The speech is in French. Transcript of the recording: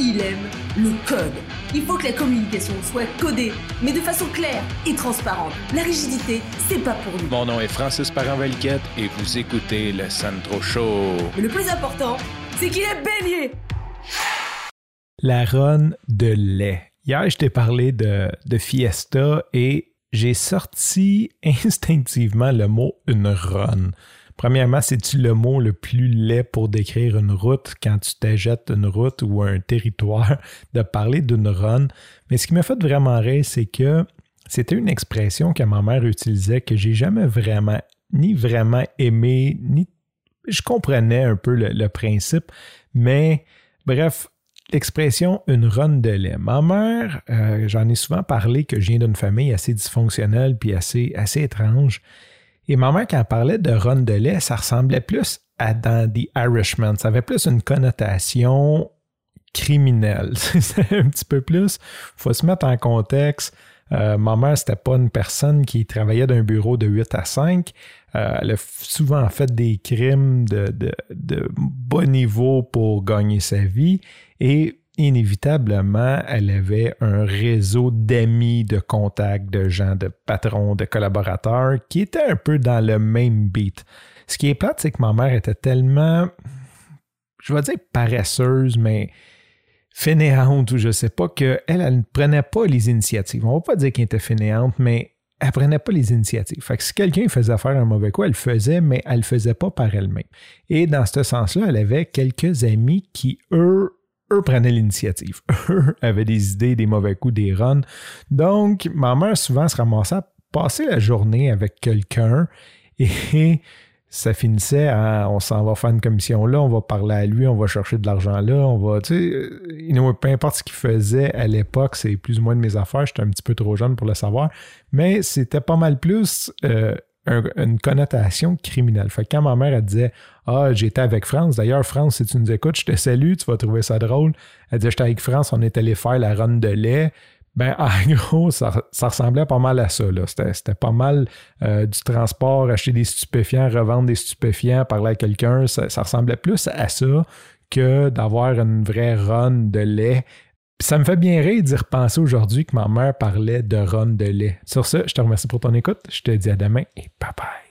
il aime le code. Il faut que la communication soit codée, mais de façon claire et transparente. La rigidité, c'est pas pour nous. Mon nom est Francis Parent-Valquette et vous écoutez le Sandro Show. Mais le plus important, c'est qu'il est bélier. La ronde de lait. Hier, je t'ai parlé de, de Fiesta et j'ai sorti instinctivement le mot une run. Premièrement, c'est-tu le mot le plus laid pour décrire une route quand tu t'ajettes une route ou un territoire? De parler d'une run? Mais ce qui m'a fait vraiment rire, c'est que c'était une expression que ma mère utilisait que j'ai jamais vraiment, ni vraiment aimé, ni. Je comprenais un peu le, principe, mais bref, l'expression une run de lait. Ma mère, euh, j'en ai souvent parlé que je viens d'une famille assez dysfonctionnelle puis assez, assez étrange. Et ma mère, quand elle parlait de run de lait, ça ressemblait plus à dans The Irishman. Ça avait plus une connotation criminelle. C'est un petit peu plus. Il faut se mettre en contexte. Euh, ma mère, c'était pas une personne qui travaillait d'un bureau de 8 à 5. Euh, elle a souvent fait des crimes de, de, de bas niveau pour gagner sa vie. Et inévitablement, elle avait un réseau d'amis, de contacts, de gens, de patrons, de collaborateurs qui étaient un peu dans le même beat. Ce qui est plate, c'est que ma mère était tellement, je vais dire paresseuse, mais fainéante ou je sais pas, qu'elle, elle ne prenait pas les initiatives. On va pas dire qu'elle était fainéante, mais elle prenait pas les initiatives. Fait que si quelqu'un faisait faire un mauvais coup, elle le faisait, mais elle le faisait pas par elle-même. Et dans ce sens-là, elle avait quelques amis qui, eux, eux prenaient l'initiative. Eux avaient des idées, des mauvais coups, des runs. Donc, ma mère souvent se ramassait à passer la journée avec quelqu'un et ça finissait à on s'en va faire une commission là, on va parler à lui, on va chercher de l'argent là, on va, tu sais, peu importe ce qu'il faisait à l'époque, c'est plus ou moins de mes affaires, j'étais un petit peu trop jeune pour le savoir, mais c'était pas mal plus euh, une connotation criminelle. Fait que quand ma mère, elle disait Ah, j'étais avec France, d'ailleurs, France, si tu nous écoutes, je te salue, tu vas trouver ça drôle. Elle disait J'étais avec France, on est allé faire la run de lait. Ben, en gros, ça, ressemblait pas mal à ça. C'était pas mal euh, du transport, acheter des stupéfiants, revendre des stupéfiants, parler à quelqu'un. Ça, ça ressemblait plus à ça que d'avoir une vraie run de lait ça me fait bien rire d'y repenser aujourd'hui que ma mère parlait de run de lait. Sur ce, je te remercie pour ton écoute. Je te dis à demain et bye bye.